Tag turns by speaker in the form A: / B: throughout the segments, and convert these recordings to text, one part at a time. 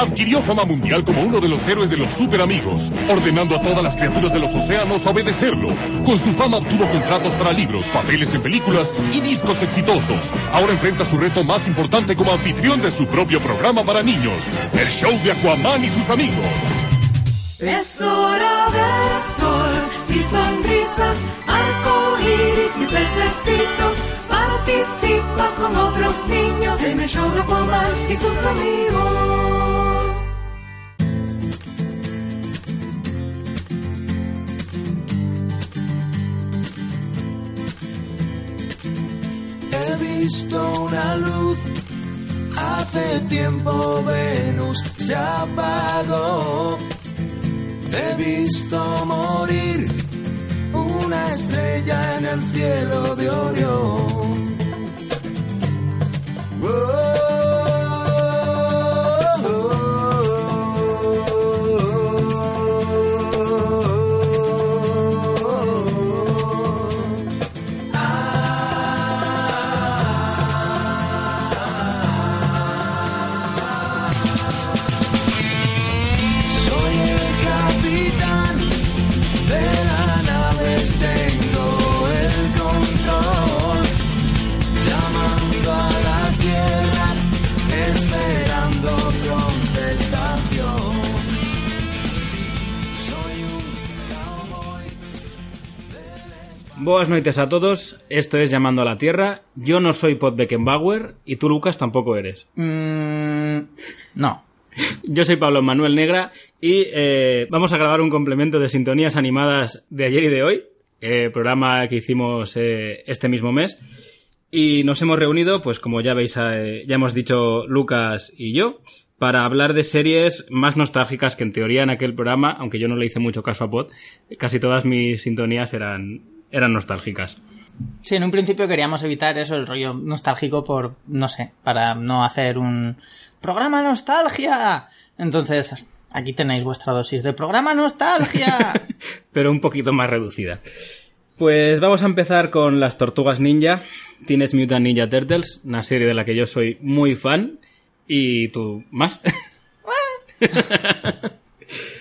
A: adquirió fama mundial como uno de los héroes de los super amigos, ordenando a todas las criaturas de los océanos obedecerlo. Con su fama obtuvo contratos para libros, papeles en películas y discos exitosos. Ahora enfrenta su reto más importante como anfitrión de su propio programa para niños, el show de Aquaman y sus amigos.
B: Es hora del sol y sonrisas, arcoíris y pececitos. Participa con otros niños en el show de Aquaman y sus amigos.
C: Visto una luz, hace tiempo Venus se apagó. He visto morir una estrella en el cielo de Orión. Soy
D: Buenas noches a todos, esto es Llamando a la Tierra. Yo no soy Pod Beckenbauer y tú, Lucas, tampoco eres.
E: Mm, no.
D: Yo soy Pablo Manuel Negra y eh, vamos a grabar un complemento de sintonías animadas de ayer y de hoy, eh, programa que hicimos eh, este mismo mes. Y nos hemos reunido, pues como ya veis, ya hemos dicho Lucas y yo, para hablar de series más nostálgicas que en teoría en aquel programa, aunque yo no le hice mucho caso a Pod, casi todas mis sintonías eran, eran nostálgicas.
E: Sí, en un principio queríamos evitar eso, el rollo nostálgico por, no sé, para no hacer un programa nostalgia. Entonces, aquí tenéis vuestra dosis de programa nostalgia.
D: pero un poquito más reducida. Pues vamos a empezar con las Tortugas Ninja, Teenage Mutant Ninja Turtles, una serie de la que yo soy muy fan. ¿Y tú más?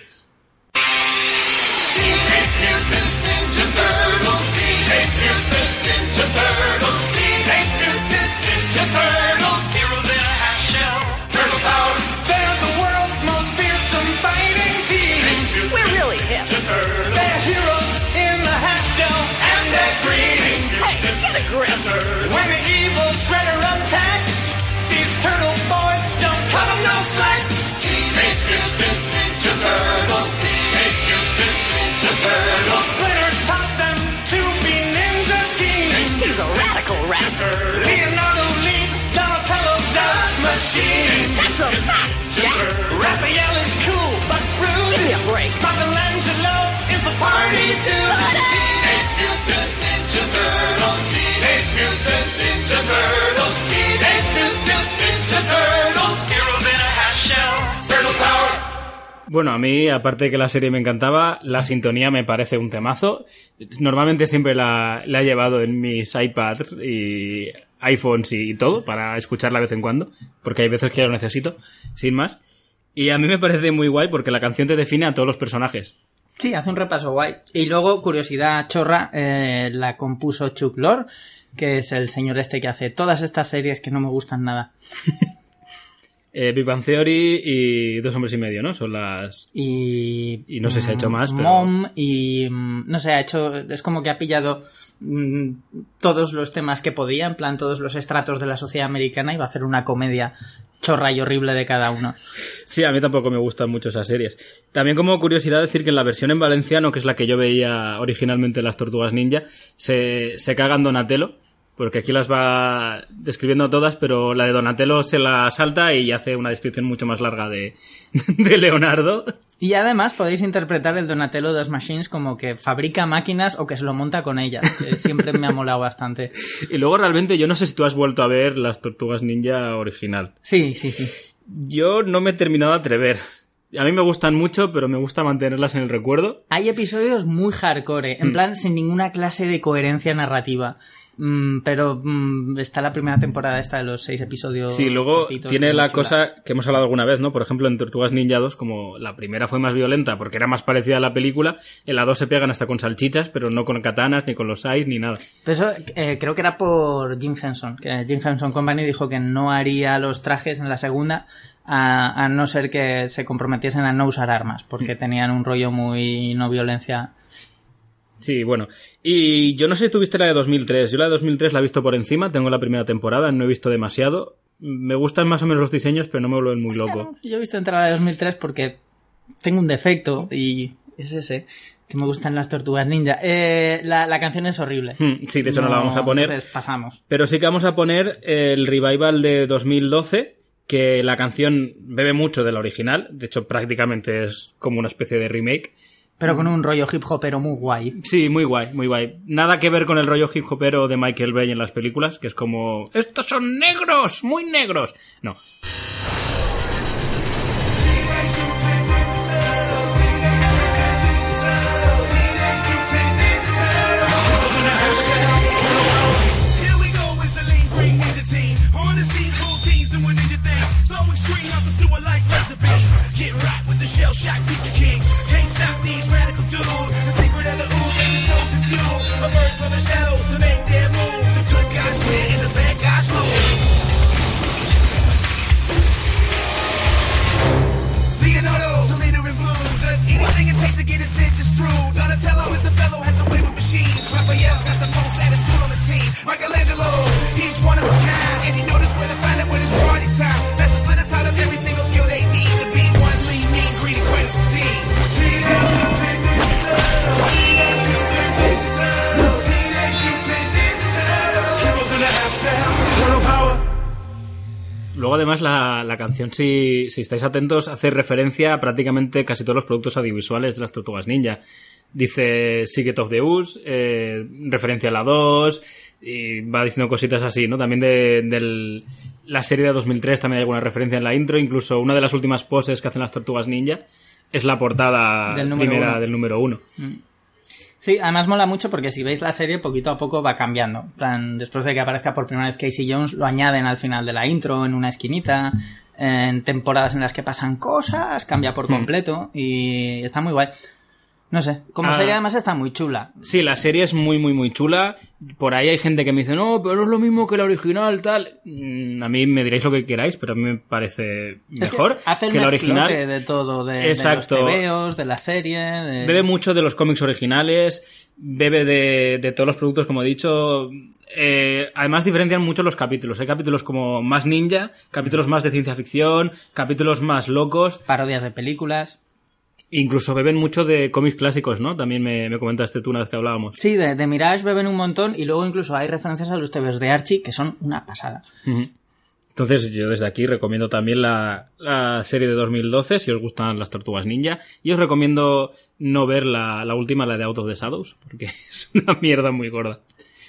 D: Bueno, a mí, aparte de que la serie me encantaba, la sintonía me parece un temazo. Normalmente siempre la, he llevado en mis iPads y iPhones y todo para escucharla de vez en cuando, porque hay veces que lo necesito, sin más. Y a mí me parece muy guay porque la canción te define a todos los personajes.
E: sí, hace un repaso guay. Y luego, curiosidad chorra, eh, la compuso Chuck Lorre, que es el señor este que hace todas estas series que no me gustan nada.
D: Eh, Big Bang Theory y Dos Hombres y Medio, ¿no? Son las...
E: y
D: Y no sé si ha hecho más, pero-
E: Mom y mm, no sé ha hecho es como que ha pillado mm, todos los temas que podía en plan todos los estratos de la sociedad americana y va a hacer una comedia chorra y horrible de cada uno
D: Sí, a mí tampoco me gustan mucho esas series. También como curiosidad decir que en la versión en valenciano, que es la que yo veía originalmente en las Tortugas Ninja, se, se cagan Donatello, porque aquí las va describiendo todas, pero la de Donatello se la salta y hace una descripción mucho más larga de, de Leonardo.
E: y además podéis interpretar el Donatello de las Machines como que fabrica máquinas o que se lo monta con ellas que siempre me ha molado bastante
D: Y luego realmente yo no sé si tú has vuelto a ver las Tortugas Ninja original.
E: sí sí sí
D: Yo no me he terminado de atrever. A mí me gustan mucho, pero me gusta mantenerlas en el recuerdo.
E: hay episodios muy hardcore en plan sin ninguna clase de coherencia narrativa Mm, pero mm, está la primera temporada esta de los seis episodios.
D: Sí, luego tiene la cosa que hemos hablado alguna vez, ¿no? Por ejemplo, en Tortugas Ninja 2, como la primera fue más violenta porque era más parecida a la película, en la 2 se pegan hasta con salchichas, pero no con katanas, ni con los sais, ni nada.
E: Pero eso eh, creo que era por Jim Henson, que Jim Henson Company dijo que no haría los trajes en la segunda a, a no ser que se comprometiesen a no usar armas, porque
D: Mm.
E: tenían un rollo muy no violencia.
D: Sí, bueno. Y yo no sé si tuviste la de 2003. Yo la de 2003 la he visto por encima, tengo la primera temporada, no he visto demasiado. Me gustan más o menos los diseños, pero no me vuelven muy loco.
E: Yo he visto entrar a la de 2003 porque tengo un defecto y es ese, que me gustan las tortugas ninja. Eh, la, la canción es horrible.
D: Hmm, Sí, de hecho no, la vamos a poner.
E: Entonces pasamos.
D: Pero sí que vamos a poner el revival de 2012, que la canción bebe mucho de la original. De hecho, prácticamente es como una especie de remake.
E: Pero con un rollo hip hopero muy guay.
D: Sí, muy guay, muy guay. Nada que ver con el rollo hip hopero de Michael Bay en las películas, que es como... ¡Estos son negros! ¡Muy negros! No.
F: The. Get right with the shell shock pizza king. These radical dudes. The secret of the ooze and the chosen few. Emerge from the shadows to make their move. The good guys win and the bad guys lose. Leonardo's a leader in blue. Does anything it takes to get his stitches through. Donatello is a fellow, has a way with machines. Raphael's got the most attitude on the team. Michelangelo, he's one of a kind. And he knows where to find it when it's party time.
D: Luego, además, la, la canción, si, si estáis atentos, hace referencia a prácticamente casi todos los productos audiovisuales de las Tortugas Ninja. Dice Secret of the Ooze, eh, referencia a la 2, y va diciendo cositas así, ¿no? También de, del- la serie de 2003 también hay alguna referencia en la intro, incluso una de las últimas poses que hacen las Tortugas Ninja es la portada
E: Del
D: primera
E: uno.
D: del número uno.
E: Sí, además mola mucho porque si veis la serie poquito a poco va cambiando. Plan, después de que aparezca por primera vez Casey Jones, lo añaden al final de la intro, en una esquinita. En temporadas en las que pasan cosas, cambia por completo y está muy guay. No sé, como
D: Ah.
E: serie además está muy chula.
D: Sí, la serie es muy, muy, muy chula. Por ahí hay gente que me dice, no, pero no es lo mismo que la original, tal. Mm, A mí me diréis lo que queráis, pero a mí me parece
E: Es que
D: mejor
E: el
D: que la original.
E: de todo, de,
D: Exacto.
E: de los tebeos, de la serie. de-
D: Bebe mucho de los cómics originales, bebe de, de todos los productos, como he dicho. Eh, además diferencian mucho los capítulos. Hay capítulos como más ninja, capítulos más de ciencia ficción, capítulos más locos.
E: parodias de películas.
D: Incluso beben mucho de cómics clásicos, ¿no? También me, me comentaste tú una vez que hablábamos.
E: Sí, de, de Mirage beben un montón y luego incluso hay referencias a los tebeos de Archie que son una pasada.
D: Entonces yo desde aquí recomiendo también la, la serie de 2012 si os gustan las tortugas ninja y os recomiendo no ver la, la última, la de Out of the Shadows, porque es una mierda muy gorda.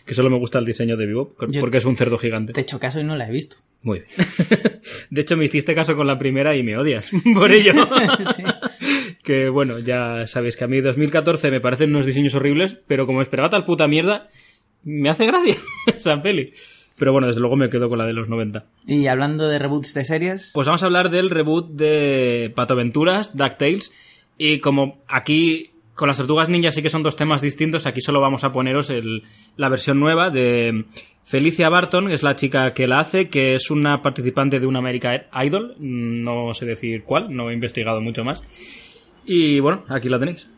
D: Que solo me gusta el diseño de
E: Yo-
D: porque es un cerdo gigante.
E: Te he hecho caso y no la he visto.
D: Muy bien. De hecho me hiciste caso con la primera y me odias por ello.
E: Sí.
D: Que bueno, ya sabéis que a mí 2014 me parecen unos diseños horribles, pero como esperaba tal puta mierda, me hace gracia esa peli. Pero bueno, desde luego me quedo con la de los 90.
E: Y hablando de reboots de series,
D: Pues vamos a hablar del reboot de Pato Aventuras, DuckTales. Y como aquí con las tortugas ninja sí que son dos temas distintos, aquí solo vamos a poneros el- la versión nueva de Felicia Barton, que es la chica que la hace, que es una participante de una American Idol. No sé decir cuál, no he investigado mucho más. Y bueno, aquí la tenéis.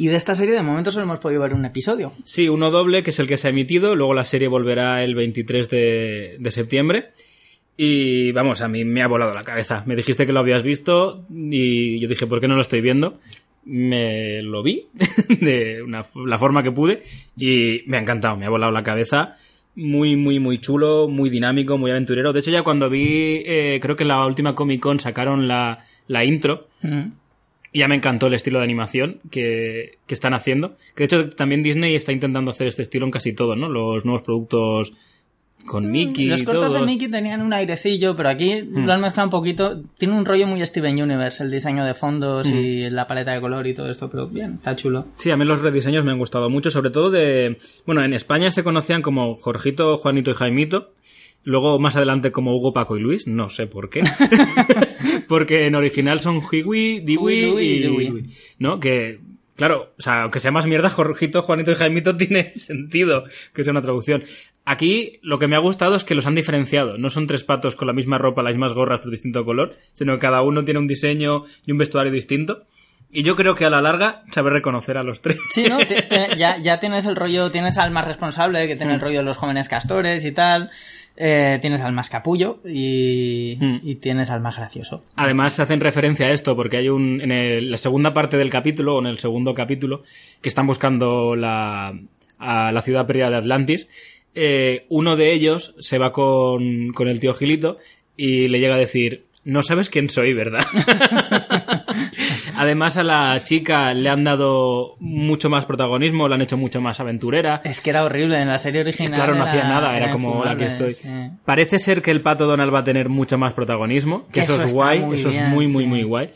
E: Y de esta serie de momento solo hemos podido ver un episodio.
D: Sí, uno doble, que es el que se ha emitido, luego la serie volverá el 23 de, de septiembre. Y vamos, a mí me ha volado la cabeza. Me dijiste que lo habías visto y yo dije, ¿por qué no lo estoy viendo? Me lo vi de una- la forma que pude y me ha encantado, me ha volado la cabeza. Muy, muy, muy chulo, muy dinámico, muy aventurero. De hecho, ya cuando vi, eh, creo que en la última Comic Con sacaron la, la intro,
E: Mm.
D: Ya me encantó el estilo de animación que, que están haciendo. Que de hecho también Disney está intentando hacer este estilo en casi todo, ¿no? Los nuevos productos con Mickey
E: Los
D: y
E: cortos de Mickey tenían un airecillo, pero aquí lo han mezclado un poquito. Tiene un rollo muy Steven Universe, el diseño de fondos y la paleta de color y todo esto, pero bien, está chulo.
D: Sí, a mí los rediseños me han gustado mucho, sobre todo de... Bueno, en España se conocían como Jorgito, Juanito y Jaimito. Luego más adelante como Hugo, Paco y Luis, no sé por qué. Porque en original son Hiwi, Diwi y
E: Dewey.
D: ¿No? Que, claro, o sea, aunque sea más mierda, Jorgito, Juanito y Jaimito tiene sentido que sea una traducción. Aquí lo que me ha gustado es que los han diferenciado. No son tres patos con la misma ropa, las mismas gorras, pero distinto color, sino que cada uno tiene un diseño y un vestuario distinto. Y yo creo que a la larga sabe reconocer a los tres.
E: Sí, ¿no? Te- te- ya, ya tienes el rollo, tienes al más responsable, que tiene el rollo de los jóvenes castores y tal. Eh, tienes al más capullo y,
D: Mm.
E: y tienes al más gracioso.
D: Además, se hacen referencia a esto porque hay un. En el- la segunda parte del capítulo, o en el segundo capítulo, que están buscando la, a la ciudad perdida de Atlantis. eh, uno de ellos se va con, con el tío Gilito y le llega a decir: No sabes quién soy, ¿verdad? Además, a la chica le han dado mucho más protagonismo, la han hecho mucho más aventurera.
E: Es que era horrible en la serie original.
D: Claro, no
E: era-
D: hacía nada, era como la que
E: infumable,
D: estoy.
E: sí.
D: Parece ser que el pato Donald va a tener mucho más protagonismo, que eso,
E: Eso
D: es guay, eso es muy, muy,
E: sí.
D: muy guay.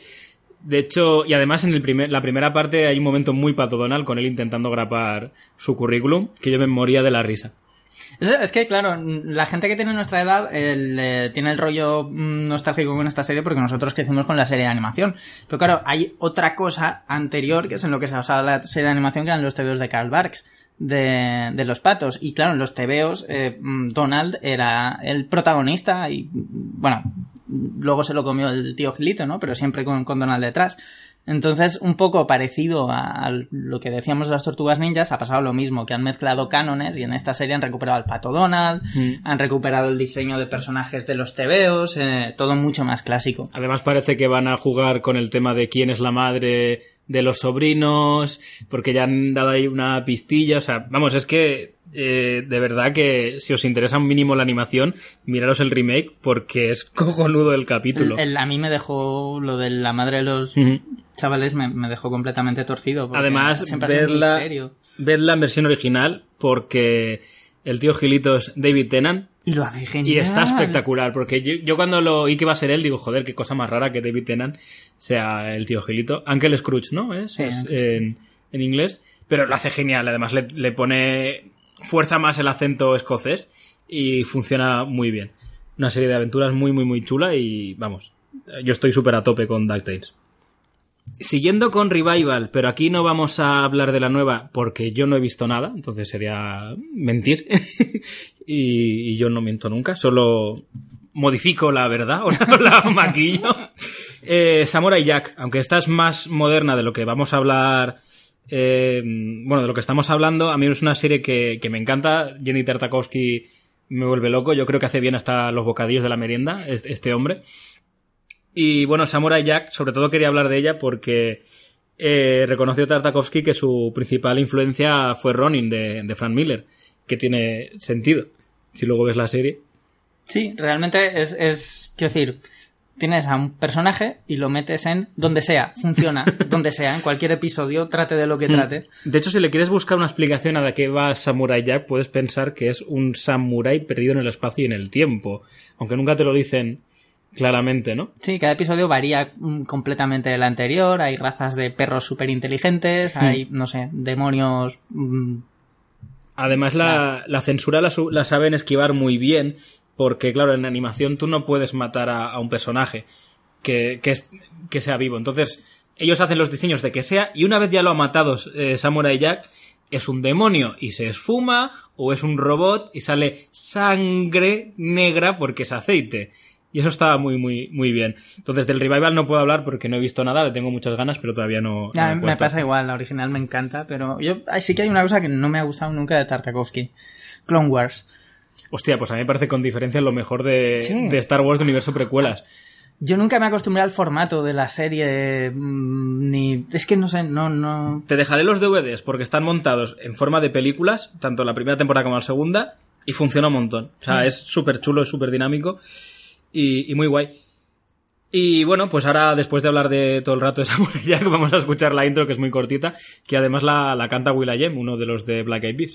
D: De hecho, y además en el primer, la primera parte hay un momento muy pato Donald con él intentando grapar su currículum, que yo me moría de la risa.
E: Es, que, claro, la gente que tiene nuestra edad eh, tiene el rollo mm, nostálgico con esta serie porque nosotros crecimos con la serie de animación. Pero claro, hay otra cosa anterior que es en lo que se basaba la serie de animación, que eran los tebeos de Karl Barks. De, de los patos y claro en los tebeos eh, mm, Donald era el protagonista y mm, bueno luego se lo comió el tío Gilito no pero siempre con, con Donald detrás entonces, un poco parecido a a lo que decíamos de las tortugas ninjas, ha pasado lo mismo, que han mezclado cánones y en esta serie han recuperado al pato Donald,
D: Mm.
E: han recuperado el diseño de personajes de los tebeos, eh, todo mucho más clásico.
D: Además parece que van a jugar con el tema de quién es la madre de los sobrinos, porque ya han dado ahí una pistilla, o sea, vamos, es que eh, de verdad que si os interesa un mínimo la animación, miraros el remake porque es cojonudo el capítulo.
E: El- el- a mí me dejó lo de la madre de los chavales, me, me dejó completamente torcido.
D: Además, verla, vedla en versión original porque el tío Gilito es David Tennant
E: Y lo hace genial.
D: y está espectacular. Porque yo, yo cuando lo oí que iba a ser él, digo, joder, qué cosa más rara que David Tennant sea el tío Gilito. Uncle Scrooge, ¿no? Es,
E: Sí,
D: Es
E: Uncle
D: en, en inglés. Pero lo hace genial. Además, le, le pone fuerza más el acento escocés y funciona muy bien. Una serie de aventuras muy, muy, muy chula y vamos, yo estoy súper a tope con DuckTales. Siguiendo con Revival, pero aquí no vamos a hablar de la nueva porque yo no he visto nada, entonces sería mentir. y, yo no miento nunca, solo modifico la verdad o la, maquillo. Eh, Samurai Jack, aunque esta es más moderna de lo que vamos a hablar, eh, bueno, de lo que estamos hablando, a mí es una serie que, que me encanta. Jenny Tartakovsky me vuelve loco, yo creo que hace bien hasta los bocadillos de la merienda, es- este hombre. Y bueno, Samurai Jack, sobre todo quería hablar de ella porque eh, reconoció Tartakovsky que su principal influencia fue Ronin de, de Frank Miller, que tiene sentido si luego ves la serie.
E: Sí, realmente es, es, quiero decir, tienes a un personaje y lo metes en donde sea, funciona, donde sea, en cualquier episodio, trate de lo que trate.
D: De hecho, si le quieres buscar una explicación a de qué va Samurai Jack, puedes pensar que es un samurái perdido en el espacio y en el tiempo, aunque nunca te lo dicen claramente, ¿no?
E: Sí, cada episodio varía mm, completamente del anterior, hay razas de perros súper inteligentes, hay, no sé, demonios... mm,
D: Además, la, la censura la, la saben esquivar muy bien, porque, claro, en animación tú no puedes matar a, a un personaje que, que, es- que sea vivo. Entonces, ellos hacen los diseños de que sea, y una vez ya lo ha matado eh, Samurai Jack, es un demonio y se esfuma, o es un robot y sale sangre negra porque es aceite. Y eso estaba muy, muy, muy bien. Entonces, del revival no puedo hablar porque no he visto nada, le tengo muchas ganas, pero todavía no. no
E: Ya,
D: me he
E: me
D: puesto.
E: pasa igual, la original me encanta, pero yo sí que hay una cosa que no me ha gustado nunca de Tartakovsky. Clone Wars.
D: Hostia, pues a mí me parece con diferencia lo mejor de,
E: Sí.
D: de Star Wars de universo precuelas.
E: Yo nunca me acostumbré al formato de la serie, mm, ni... Es que no sé, no, no...
D: Te dejaré los DVDs porque están montados en forma de películas, tanto la primera temporada como la segunda, y funciona un montón. O sea, es súper chulo, es súper dinámico y, muy guay. Y bueno, pues ahora, después de hablar de todo el rato de Samurai Jack, vamos a escuchar la intro, que es muy cortita, que además la, la canta Will.i.am, uno de los de Black Eyed Peas.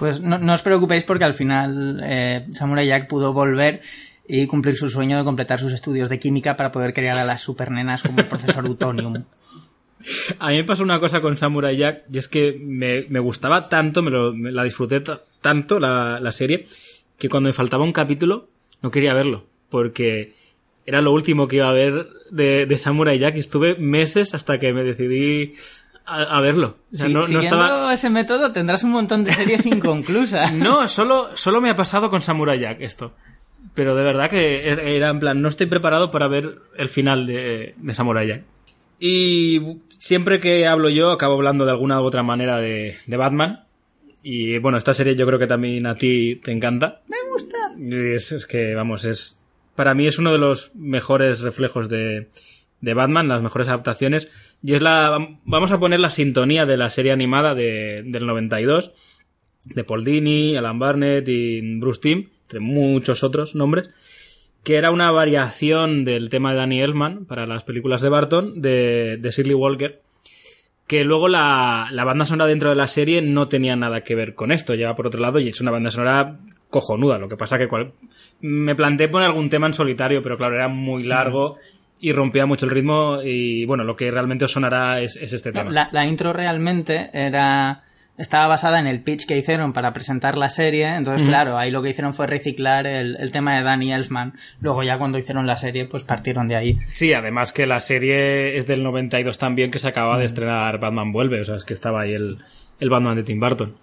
E: Pues no, os preocupéis porque al final eh, Samurai Jack pudo volver y cumplir su sueño de completar sus estudios de química para poder crear a las supernenas como el profesor Utonium.
D: A mí me pasó una cosa con Samurai Jack, y es que me, gustaba tanto, me, lo- la disfruté ta- tanto la, la serie, que cuando me faltaba un capítulo no quería verlo, porque era lo último que iba a ver de, de Samurai Jack y estuve meses hasta que me decidí a, a verlo. O sea, no, no
E: siguiendo
D: estaba...
E: ese método tendrás un montón de series inconclusas.
D: No, solo, solo me ha pasado con Samurai Jack esto. Pero de verdad que er- era en plan, no estoy preparado para ver el final de, de Samurai Jack. Y siempre que hablo yo, acabo hablando de alguna u otra manera de, de Batman. Y bueno, esta serie yo creo que también a ti te encanta. Me gusta. Es, es que, vamos, es. Para mí es uno de los mejores reflejos de, de Batman, las mejores adaptaciones. Y es la. Vamos a poner la sintonía de la serie animada de, del 92 de Paul Dini, Alan Barnett y Bruce Timm, entre muchos otros nombres, que era una variación del tema de Danny Elfman para las películas de Barton, de, de Shirley Walker, que luego la, la banda sonora dentro de la serie no tenía nada que ver con esto, lleva por otro lado y es una banda sonora cojonuda, lo que pasa que cual- me planteé poner algún tema en solitario, pero claro, era muy largo y rompía mucho el ritmo y bueno, lo que realmente os sonará es, es este tema.
E: La, la intro realmente era estaba basada en el pitch que hicieron para presentar la serie, entonces claro, ahí lo que hicieron fue reciclar el, el tema de Danny Elfman. Luego ya cuando hicieron la serie, pues partieron de ahí.
D: Sí, además que la serie es del 92 también, que se acaba de estrenar Batman Vuelve, o sea, es que estaba ahí el, el Batman de Tim Burton.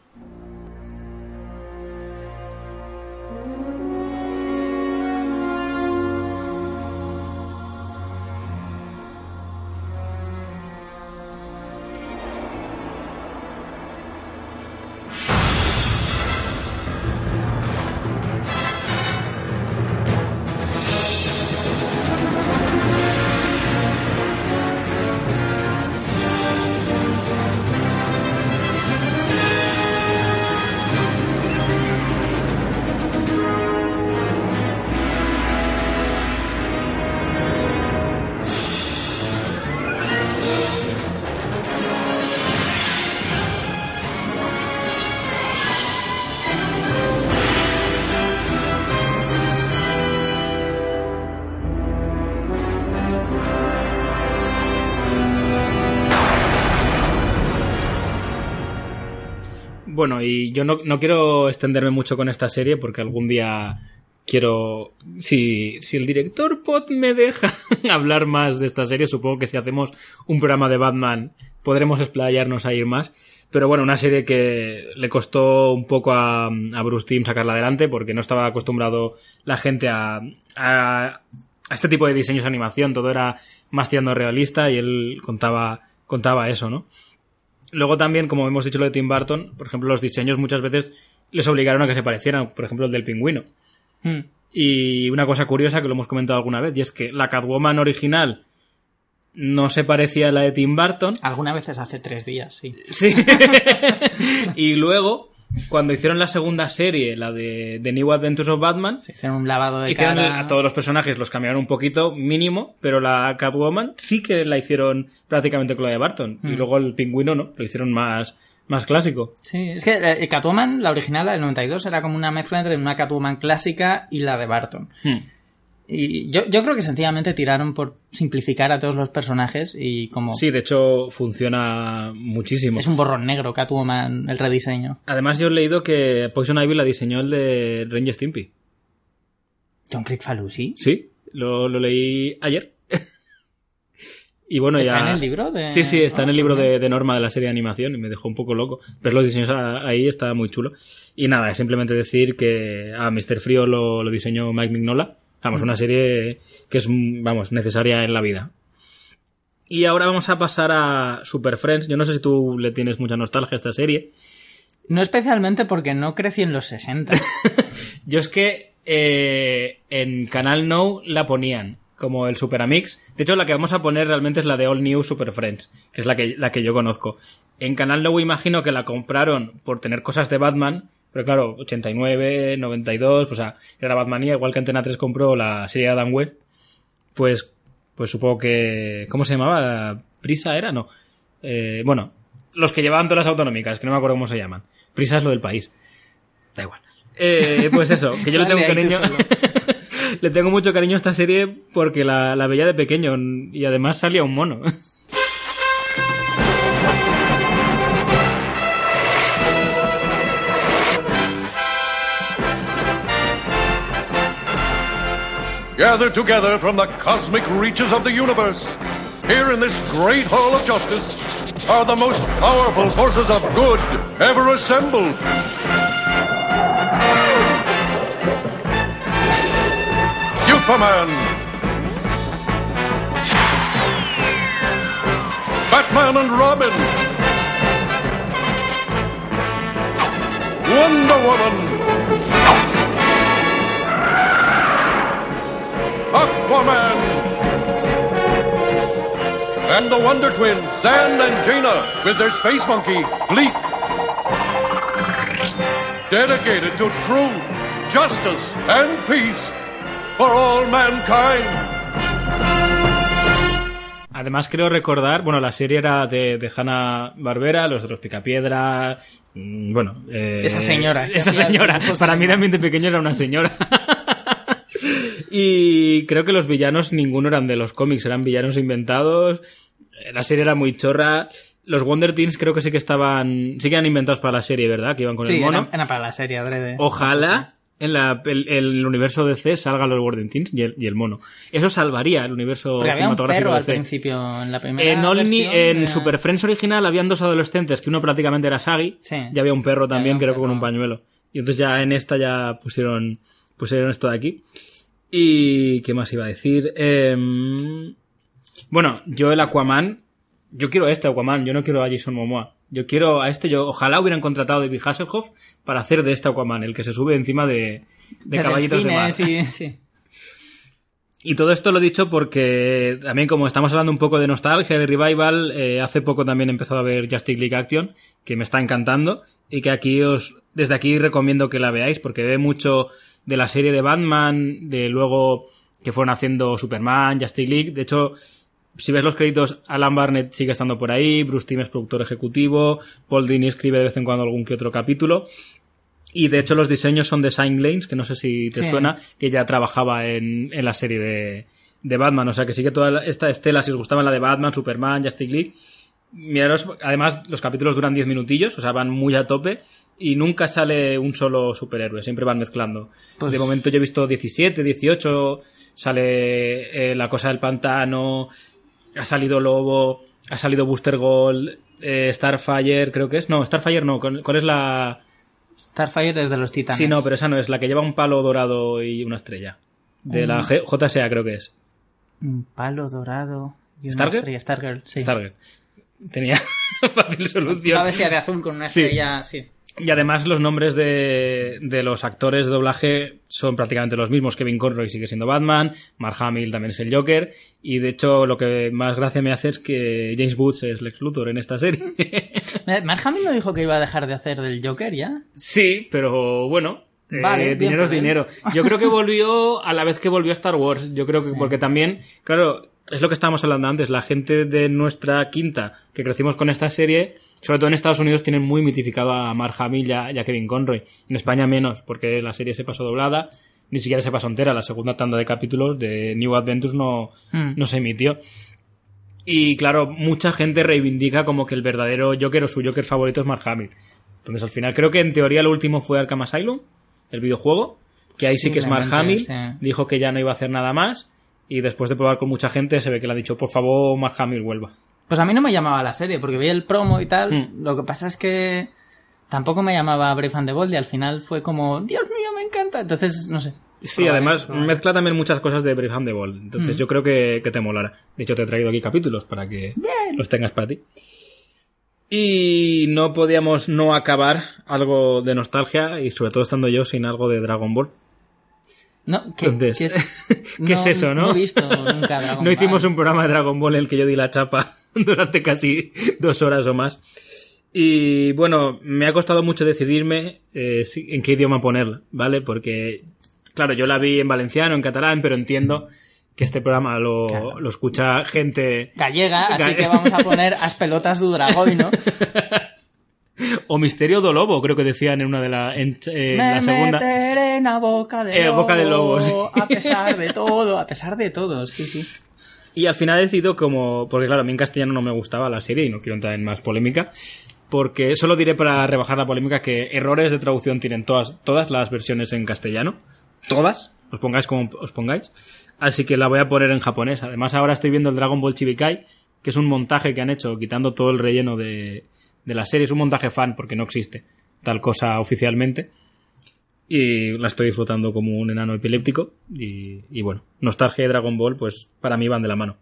D: Bueno, y yo no, no quiero extenderme mucho con esta serie porque algún día quiero... Si, si el director Pot me deja hablar más de esta serie, supongo que si hacemos un programa de Batman podremos explayarnos a ir más. Pero bueno, una serie que le costó un poco a, a Bruce Timm sacarla adelante porque no estaba acostumbrado la gente a, a, a este tipo de diseños de animación. Todo era más tirando realista y él contaba, contaba eso, ¿no? Luego también, como hemos dicho lo de Tim Burton, por ejemplo, los diseños muchas veces les obligaron a que se parecieran, por ejemplo, el del pingüino.
E: Hmm.
D: Y una cosa curiosa que lo hemos comentado alguna vez, y es que la Catwoman original no se parecía a la de Tim Burton.
E: Algunas veces hace tres días, sí.
D: Sí. y luego, cuando hicieron la segunda serie, la de The New Adventures of Batman,
E: Se hicieron un lavado de
D: hicieron
E: cara.
D: a todos los personajes, los cambiaron un poquito, mínimo, pero la Catwoman sí que la hicieron prácticamente con la de Barton. Y luego el pingüino no, lo hicieron más, más clásico.
E: Sí, es que eh, Catwoman, la original, la del 92, era como una mezcla entre una Catwoman clásica y la de Barton.
D: Hmm.
E: Y yo, yo creo que sencillamente tiraron por simplificar a todos los personajes y como...
D: Sí, de hecho funciona muchísimo.
E: Es un borrón negro, Catwoman, el rediseño.
D: Además yo he leído que Poison Ivy la diseñó el de Ranger Stimpy.
E: John Crick Falusi.
D: Sí, lo, lo leí ayer. y bueno,
E: ¿Está
D: ya...
E: en el libro de-
D: Sí, sí, está en el
E: Ah,
D: libro de, de Norma de la serie de animación y me dejó un poco loco. Pero los diseños ahí está muy chulo. Y nada, es simplemente decir que a Mr. Frío lo, lo diseñó Mike Mignola. Vamos, una serie que es, vamos, necesaria en la vida. Y ahora vamos a pasar a Super Friends. Yo no sé si tú le tienes mucha nostalgia a esta serie.
E: No especialmente porque no crecí en los 60.
D: Yo es que eh, en Canal No la ponían como el Super Amix. De hecho, la que vamos a poner realmente es la de All New Super Friends, que es la que, la que yo conozco. En Canal No imagino que la compraron por tener cosas de Batman, pero claro, 89, 92, o sea, era Batmanía, igual que Antena 3 compró la serie de Adam West, pues, pues supongo que... ¿Cómo se llamaba? ¿Prisa era? No. Eh, bueno, los que llevaban todas las autonómicas, que no me acuerdo cómo se llaman. Prisa es lo del país. Da igual. Eh, pues eso, que yo le tengo cariño. le tengo mucho cariño a esta serie porque la, la veía de pequeño y además salía un mono.
G: Gathered together from the cosmic reaches of the universe. Here in this great hall of justice are the most powerful forces of good ever assembled. Superman. Batman and Robin. Wonder Woman. Aquaman. And the Wonder Twins, Zan and Jaina, with their space monkey, Gleek. Dedicated to truth, justice, and peace for all mankind.
D: Además creo recordar, bueno, la serie era de, de Hanna Barbera, los otros Picapiedra, mm, bueno... eh,
E: Esa señora
D: Esa señora. Para mí también de pequeño era una señora. y creo que los villanos ninguno eran de los cómics, eran villanos inventados. La serie era muy chorra. Los Wonder Teens creo que sí que estaban, sí que eran inventados para la serie, ¿verdad? Que iban con
E: Sí,
D: el mono.
E: era, era para la serie, adrede.
D: Ojalá en la, el, el universo DC salgan los Wonder Teens y el, y el mono. Eso salvaría el universo
E: Porque había un
D: cinematográfico
E: perro al
D: DC.
E: principio en la primera
D: En,
E: versión
D: en
E: de-
D: Super Friends original habían dos adolescentes, que uno prácticamente era Sagi,
E: Sí.
D: y había un perro también,
E: un
D: creo que con un pañuelo. Y entonces ya en esta ya pusieron, pusieron esto de aquí. Y, ¿qué más iba a decir? Em, bueno, yo el Aquaman, yo quiero a este Aquaman, yo no quiero a Jason Momoa. Yo quiero a este, yo ojalá hubieran contratado a David Hasselhoff para hacer de este Aquaman, el que se sube encima de, de,
E: de
D: caballitos de mar.
E: sí, sí.
D: Y todo esto lo he dicho porque también como estamos hablando un poco de nostalgia, de revival, eh, hace poco también he empezado a ver Justice League Action, que me está encantando y que aquí os, desde aquí recomiendo que la veáis porque ve mucho de la serie de Batman, de luego que fueron haciendo Superman, Justice League. De hecho, si ves los créditos, Alan Barnett sigue estando por ahí, Bruce Timm es productor ejecutivo, Paul Dini escribe de vez en cuando algún que otro capítulo. Y de hecho los diseños son de Sign Lanes, que no sé si te
E: Sí.
D: suena, que ya trabajaba en, en la serie de, de Batman. O sea que sí que toda esta estela, si os gustaba la de Batman, Superman, Justice League, miraros, además los capítulos duran 10 minutillos, o sea, van muy a tope y nunca sale un solo superhéroe, siempre van mezclando.
E: Pues-
D: De momento yo he visto 17, 18, sale eh, La Cosa del Pantano, ha salido Lobo, ha salido Booster Gold, eh, Starfire, creo que es. No, Starfire no, ¿cuál es la...?
E: Starfire es de los titanes.
D: Sí, no, pero esa no es, la que lleva un palo dorado y una estrella. De la G- JSA creo que es.
E: Un palo dorado y una
D: ¿Stargirl?
E: estrella. Stargirl, sí.
D: Stargirl. Tenía fácil solución.
E: Una bestia de azul con una
D: Sí.
E: estrella, sí.
D: Y además los nombres de, de los actores de doblaje son prácticamente los mismos. Kevin Conroy sigue siendo Batman, Mark Hamill también es el Joker, y de hecho lo que más gracia me hace es que James Woods es Lex Luthor en esta serie.
E: Eh, Mark Hamill no dijo que iba a dejar de hacer del Joker ya.
D: sí, pero bueno. eh,
E: Vale,
D: dinero es
E: él.
D: dinero. Yo creo que volvió a la vez que volvió a Star Wars. Yo creo que porque también, claro, es lo que estábamos hablando antes. La gente de nuestra quinta que crecimos con esta serie Sobre todo en Estados Unidos tienen muy mitificado a Mark Hamill y a, Kevin Conroy. En España menos, porque la serie se pasó doblada, ni siquiera se pasó entera. La segunda tanda de capítulos de New Adventures no,
E: Mm.
D: no se emitió. Y claro, mucha gente reivindica como que el verdadero Joker o su Joker favorito es Mark Hamill. Entonces al final creo que en teoría lo último fue Arkham Asylum, el videojuego, que ahí sí que es Mark Hamill,
E: sí.
D: dijo que ya no iba a hacer nada más y después de probar con mucha gente se ve que le ha dicho, por favor, Mark Hamill vuelva.
E: Pues a mí no me llamaba la serie, porque vi el promo y tal.
D: Mm.
E: Lo que pasa es que tampoco me llamaba Brave and the Bold y al final fue como, Dios mío, me encanta. Entonces, no sé.
D: Sí,
E: Probaré,
D: además
E: probaré.
D: mezcla también muchas cosas de Brave and the Bold. Entonces
E: Mm.
D: yo creo que, que te molará. De hecho, te he traído aquí capítulos para que los tengas para ti. Y no podíamos no acabar algo de nostalgia y sobre todo estando yo sin algo de Dragon Ball.
E: No, ¿qué,
D: Entonces,
E: qué es,
D: ¿qué es eso, no?
E: No he visto nunca Dragon
D: no hicimos
E: Ball.
D: un programa de Dragon Ball en el que yo di la chapa durante casi dos horas o más. Y bueno, me ha costado mucho decidirme eh, en qué idioma ponerla, ¿vale? Porque, claro, yo la vi en valenciano, en catalán, pero entiendo que este programa lo,
E: Claro.
D: lo escucha gente...
E: Gallega, así que vamos a poner as pelotas do dragón, ¿no?
D: O Misterio do Lobo, creo que decían en una de la, en, eh,
E: Me
D: la segunda...
E: meteré en la boca de
D: Eh,
E: lobo,
D: boca de lobo, sí.
E: a pesar de todo, a pesar de todo, sí, sí.
D: Y al final he decidido como... Porque claro, a mí en castellano no me gustaba la serie y no quiero entrar en más polémica. Porque solo diré para rebajar la polémica que errores de traducción tienen todas, todas las versiones en castellano. Todas. Os pongáis como os pongáis. Así que la voy a poner en japonés. Además ahora estoy viendo el Dragon Ball Chibikai, que es un montaje que han hecho quitando todo el relleno de, de la serie. Es un montaje fan porque no existe tal cosa oficialmente. Y la estoy disfrutando como un enano epiléptico. Y, bueno, nostalgia y Dragon Ball, pues para mí van de la mano.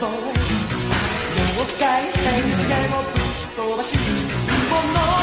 E: 棒」
H: 「妖怪体にでも吹き飛ばし雲の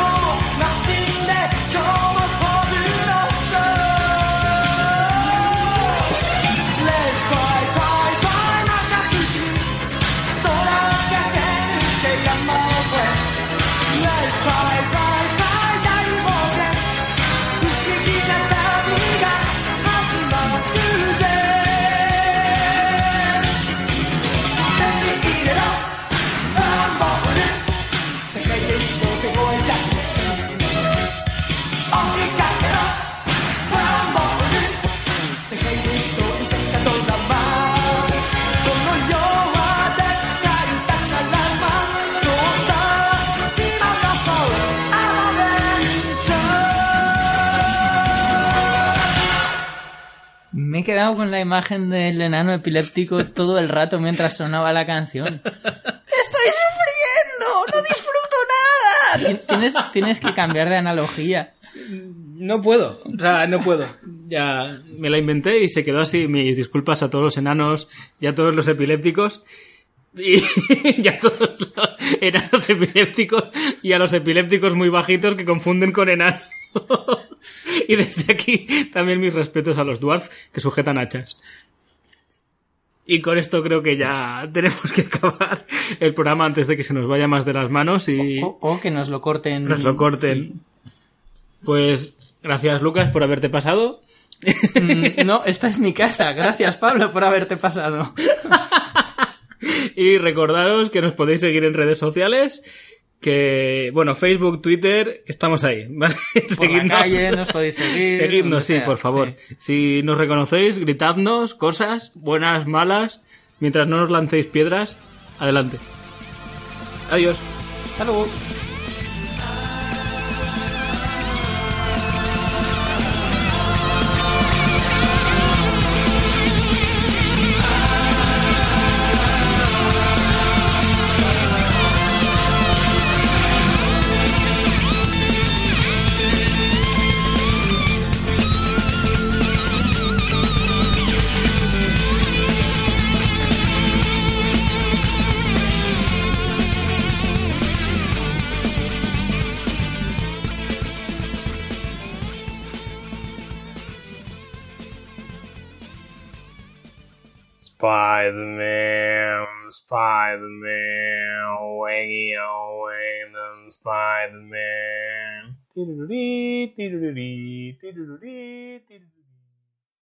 E: he quedado con la imagen del enano epiléptico todo el rato mientras sonaba la canción. ¡Estoy sufriendo! ¡No disfruto nada! Tien- Tienes, tienes que cambiar de analogía.
D: No puedo, o sea, no puedo. Ya me la inventé y se quedó así. Mis disculpas a todos los enanos y a todos los epilépticos. Y, y a todos los enanos epilépticos y a los epilépticos muy bajitos que confunden con enanos. y desde aquí también mis respetos a los dwarfs que sujetan hachas. Y con esto creo que ya tenemos que acabar el programa antes de que se nos vaya más de las manos y
E: O, o que nos lo corten.
D: nos lo corten. Pues gracias Lucas por haberte pasado.
E: Mm, No, esta es mi casa. Gracias, Pablo, por haberte pasado.
D: Y recordaros que nos podéis seguir en redes sociales. Que, bueno, Facebook, Twitter, estamos ahí, ¿vale?
E: Por la calle nos podéis seguir.
D: Seguidnos, sí,
E: sea,
D: por favor.
E: sí.
D: Si nos reconocéis, gritadnos cosas, buenas, malas. Mientras no nos lancéis piedras, adelante. Adiós.
E: Hasta luego.
D: Spider-Man, Spider-Man, wakey away, them Spider-Man.